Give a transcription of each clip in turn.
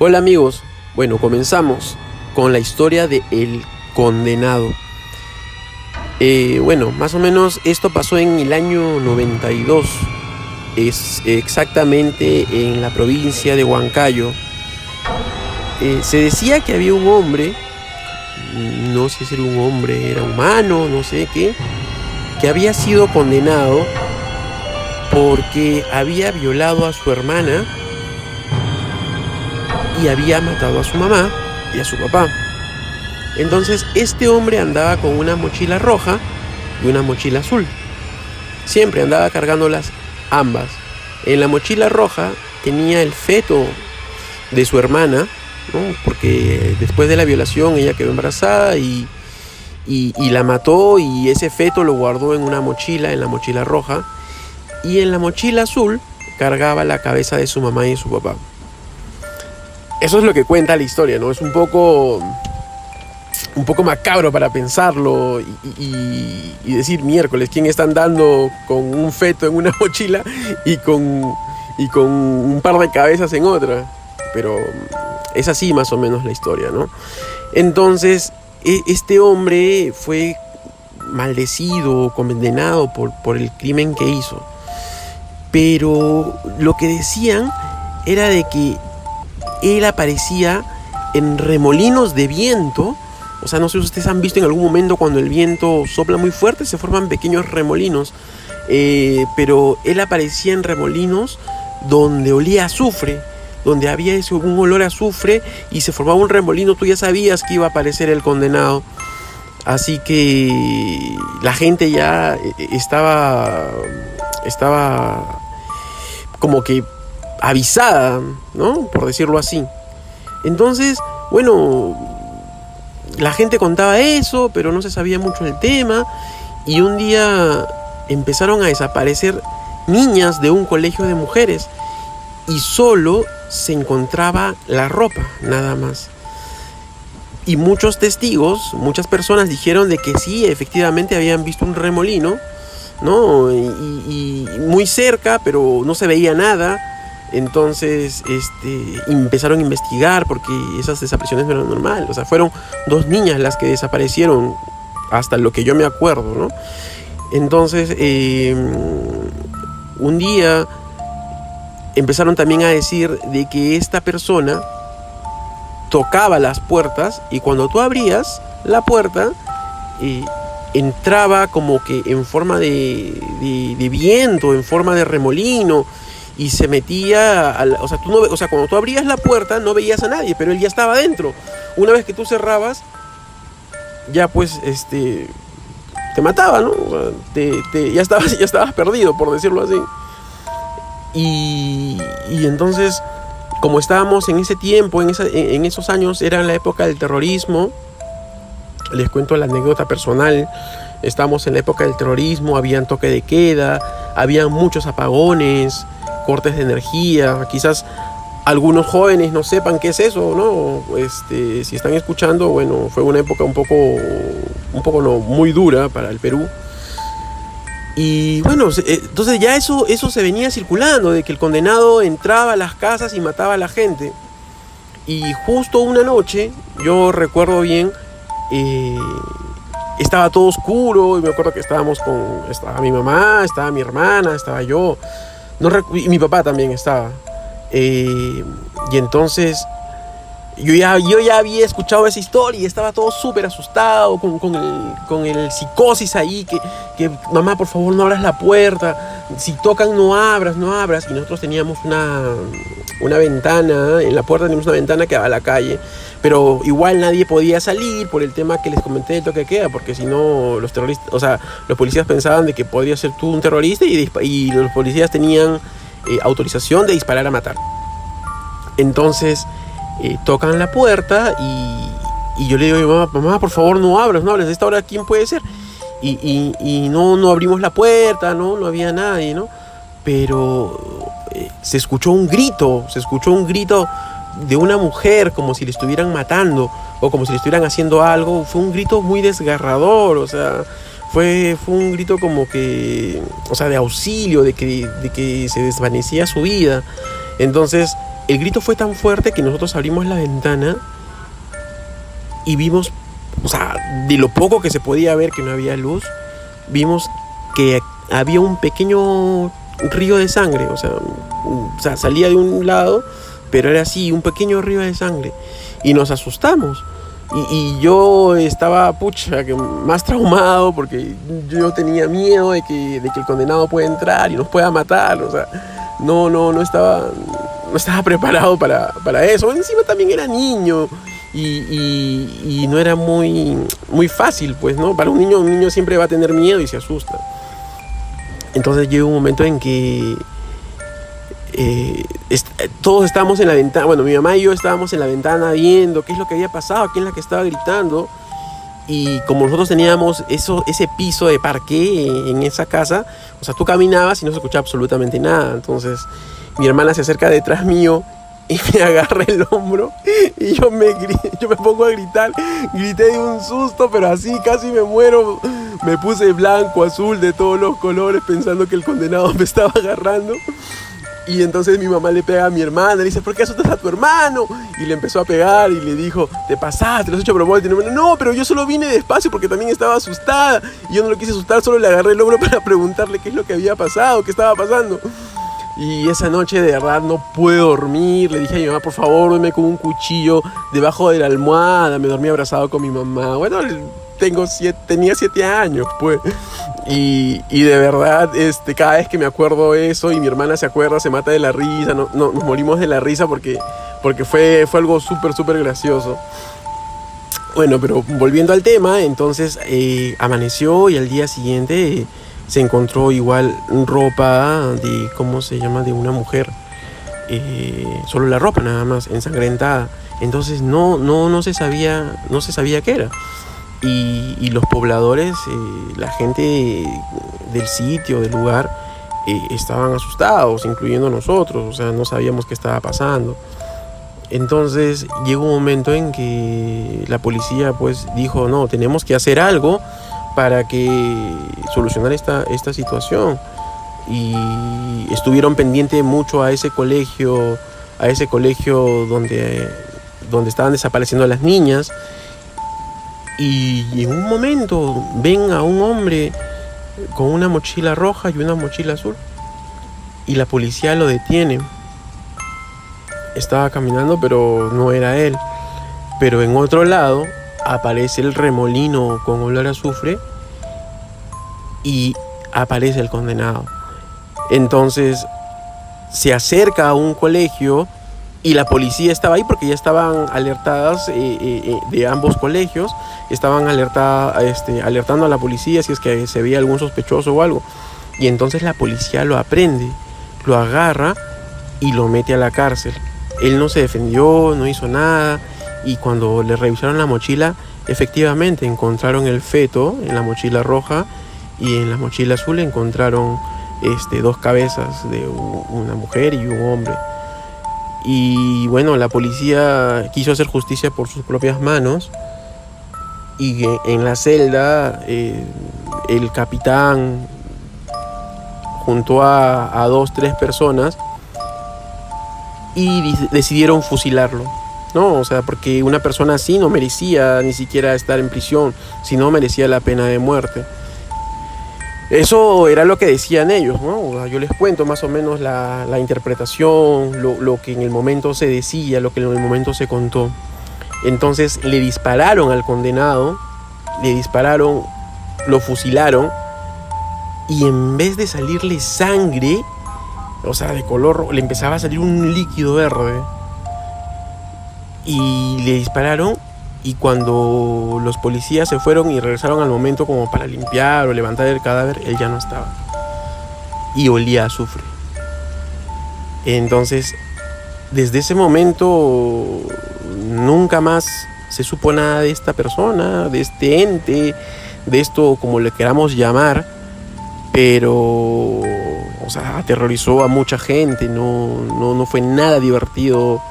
Hola amigos, bueno, comenzamos con la historia de El Condenado. Eh, bueno, más o menos esto pasó en el año 92, es exactamente en la provincia de Huancayo. Eh, se decía que había un hombre, no sé si era un hombre, era humano, no sé qué, que había sido condenado porque había violado a su hermana y había matado a su mamá y a su papá. Entonces este hombre andaba con una mochila roja y una mochila azul. Siempre andaba cargándolas ambas. En la mochila roja tenía el feto de su hermana, porque después de la violación ella quedó embarazada y, y, y, la mató y ese feto lo guardó en una mochila, en la mochila roja. Y en la mochila azul cargaba la cabeza de su mamá y de su papá. Eso es lo que cuenta la historia, ¿no? Es un poco. Un poco macabro para pensarlo y, decir miércoles, ¿quién está andando con un feto en una mochila y con, y con un par de cabezas en otra? Pero es así más o menos la historia, ¿no? Entonces, e, este hombre fue maldecido, condenado por, por el crimen que hizo. Pero lo que decían era de que él aparecía en remolinos de viento. O sea, no sé si ustedes han visto en algún momento cuando el viento sopla muy fuerte, se forman pequeños remolinos. Eh, pero él aparecía en remolinos donde olía azufre, donde había ese, un olor a azufre y se formaba un remolino, tú ya sabías que iba a aparecer el condenado. Así que la gente ya eh, estaba, estaba como que avisada, ¿no? Por decirlo así. Entonces, bueno, la gente contaba eso, pero no se sabía mucho del tema. Y un día empezaron a desaparecer niñas de un colegio de mujeres y solo se encontraba la ropa, nada más. Y muchos testigos, muchas personas dijeron de que sí, efectivamente habían visto un remolino, ¿no? Y, y muy cerca, pero no se veía nada entonces este, empezaron a investigar porque esas desapariciones no eran normales. O sea, fueron dos niñas las que desaparecieron, hasta lo que yo me acuerdo, ¿no? Entonces, em, un día empezaron también a decir de que esta persona tocaba las puertas y cuando tú abrías la puerta, eh, entraba como que en forma de, de viento, en forma de remolino y se metía, o, sea, tú no, o sea, cuando tú abrías la puerta no veías a nadie, pero él ya estaba dentro. Una vez que tú cerrabas, ya pues, este, te mataba, ¿no? Te, ya, estabas, ya estabas perdido, por decirlo así. Y, y entonces, como estábamos en ese tiempo, en, en esos años, era la época del terrorismo, les cuento la anécdota personal, estábamos en la época del terrorismo, habían toque de queda, habían muchos apagones, cortes de energía, quizás algunos jóvenes no sepan qué es eso, ¿no? Este, si están escuchando, bueno, fue una época un poco, un poco no, muy dura para el Perú. Y bueno, eh, entonces ya eso, eso se venía circulando, de que el condenado entraba a las casas y mataba a la gente. Y justo una noche, yo recuerdo bien, eh, estaba todo oscuro y me acuerdo que estábamos con, estaba mi mamá, estaba mi hermana, estaba yo y mi papá también estaba. Eh, y entonces yo ya, yo ya había escuchado esa historia y estaba todo súper asustado con, con, el, con el psicosis ahí, que, que, mamá, por favor no abras la puerta, si tocan no abras, no abras. Y nosotros teníamos una, una ventana, en la puerta teníamos una ventana que daba a la calle, pero igual nadie podía salir por el tema que les comenté de toque queda, porque si no los terroristas, o sea, los policías pensaban de que podría ser tú un terrorista y, y los policías tenían eh, autorización de disparar a matar. Entonces eh, tocan la puerta y, y, yo le digo mamá, mamá, por favor no abras, no abras, a esta hora quién puede ser. Y, y, y, no, no abrimos la puerta, no, no había nadie, ¿no? Pero eh, se escuchó un grito, se escuchó un grito de una mujer como si le estuvieran matando o como si le estuvieran haciendo algo. Fue un grito muy desgarrador, o sea, fue, fue un grito como que, o sea, de auxilio, de que, de que se desvanecía su vida. Entonces, el grito fue tan fuerte que nosotros abrimos la ventana y vimos, o sea, de lo poco que se podía ver que no había luz, vimos que había un pequeño río de sangre, o sea, salía de un lado, pero era así, un pequeño río de sangre. Y nos asustamos. Y, yo estaba, pucha, más traumado porque yo tenía miedo de que, de que el condenado pueda entrar y nos pueda matar. O sea, no, no, no estaba, no estaba preparado para, para eso. Encima también era niño. Y, y, no era muy, muy fácil, pues, ¿no? Para un niño, un niño siempre va a tener miedo y se asusta. Entonces llegó un momento en que eh, todos estábamos en la ventana, bueno, mi mamá y yo estábamos en la ventana viendo qué es lo que había pasado, quién es la que estaba gritando. Y como nosotros teníamos eso, ese piso de parque en esa casa, o sea, tú caminabas y no se escuchaba absolutamente nada. Entonces mi hermana se acerca detrás mío y me agarra el hombro y yo me, yo me pongo a gritar. Grité de un susto, pero así casi me muero. Me puse blanco, azul, de todos los colores, pensando que el condenado me estaba agarrando. Y entonces mi mamá le pega a mi hermana, le dice, ¿por qué asustas a tu hermano? Y le empezó a pegar y le dijo, te pasaste, lo has hecho propósito. No, pero yo solo vine despacio porque también estaba asustada. Y yo no lo quise asustar, solo le agarré el hombro para preguntarle qué es lo que había pasado, qué estaba pasando. Y esa noche de verdad no pude dormir. Le dije a mi mamá, por favor, duerme con un cuchillo debajo de la almohada. Me dormí abrazado con mi mamá. Bueno, tengo siete, tenía siete años, pues. Y, de verdad, este, cada vez que me acuerdo eso y mi hermana se acuerda, se mata de la risa, no, nos morimos de la risa porque, porque fue, fue algo súper, súper gracioso. Bueno, pero volviendo al tema, entonces eh, amaneció y al día siguiente se encontró igual ropa de, ¿cómo se llama?, de una mujer. Eh, solo la ropa nada más, ensangrentada. Entonces no, no, no se sabía, no se sabía qué era. Y, los pobladores, eh, la gente del sitio, del lugar, eh, estaban asustados, incluyendo nosotros, o sea, no sabíamos qué estaba pasando. Entonces llegó un momento en que la policía pues dijo, no, tenemos que hacer algo para que solucionar esta, esta situación. Y estuvieron pendientes mucho a ese colegio, a ese colegio donde, donde estaban desapareciendo las niñas y en un momento ven a un hombre con una mochila roja y una mochila azul. Y la policía lo detiene. Estaba caminando, pero no era él. Pero en otro lado aparece el remolino con olor a azufre y aparece el condenado. Entonces se acerca a un colegio y la policía estaba ahí porque ya estaban alertadas eh, eh, eh, de ambos colegios, estaban alerta, este, alertando a la policía si es que se veía algún sospechoso o algo. Y entonces la policía lo aprende, lo agarra y lo mete a la cárcel. Él no se defendió, no hizo nada y cuando le revisaron la mochila, efectivamente encontraron el feto en la mochila roja y en la mochila azul encontraron este, dos cabezas de una mujer y un hombre. Y bueno, la policía quiso hacer justicia por sus propias manos. Y en la celda, eh, el capitán, junto a, a dos, tres personas, y decidieron fusilarlo. ¿No? O sea, porque una persona así no merecía ni siquiera estar en prisión, sino merecía la pena de muerte. Eso era lo que decían ellos, ¿no? Yo les cuento más o menos la, interpretación, lo, que en el momento se decía, lo que en el momento se contó. Entonces le dispararon al condenado, le dispararon, lo fusilaron y en vez de salirle sangre, o sea, de color, le empezaba a salir un líquido verde. Y le dispararon y cuando los policías se fueron y regresaron al momento como para limpiar o levantar el cadáver, él ya no estaba. Y olía a azufre. Entonces, desde ese momento, nunca más se supo nada de esta persona, de este ente, de esto como le queramos llamar, pero, o sea, aterrorizó a mucha gente, no, no, fue nada divertido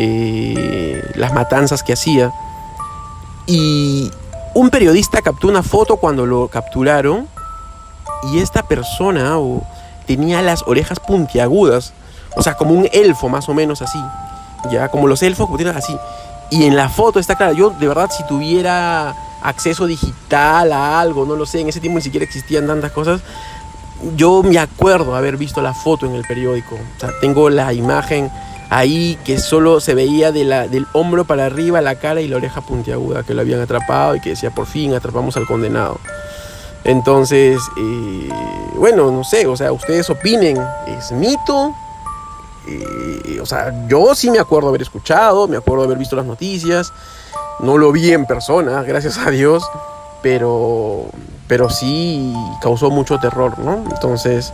eh, las matanzas que hacía. Y un periodista captó una foto cuando lo capturaron y esta persona tenía las orejas puntiagudas O sea, como un elfo más o menos así. Ya, como los elfos, como tienes así. Y en la foto está clara. Yo, de verdad, si tuviera acceso digital a algo, no lo sé, en ese tiempo ni siquiera existían tantas cosas. Yo me acuerdo haber visto la foto en el periódico. Tengo la imagen ahí que solo se veía de la, del hombro para arriba la cara y la oreja puntiaguda que lo habían atrapado y que decía por fin atrapamos al condenado. Entonces, eh, bueno, no sé, o sea, ustedes opinen, ¿es mito? Eh, o sea, yo sí me acuerdo haber escuchado, me acuerdo haber visto las noticias, no lo vi en persona, gracias a Dios, pero, pero sí causó mucho terror, ¿no? Entonces,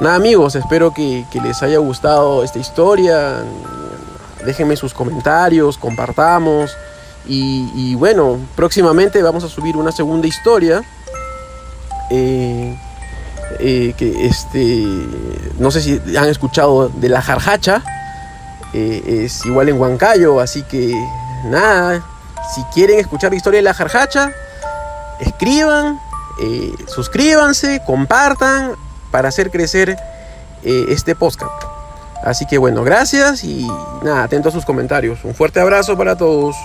nada amigos, espero que, les haya gustado esta historia, déjenme sus comentarios, compartamos, y bueno, próximamente vamos a subir una segunda historia eh, eh, que este, no sé si han escuchado de la jarjacha, eh, es igual en Huancayo, así que nada, si quieren escuchar la historia de la jarjacha, escriban, suscríbanse, compartan para hacer crecer este podcast. Así que bueno, gracias y nada, atento a sus comentarios. Un fuerte abrazo para todos.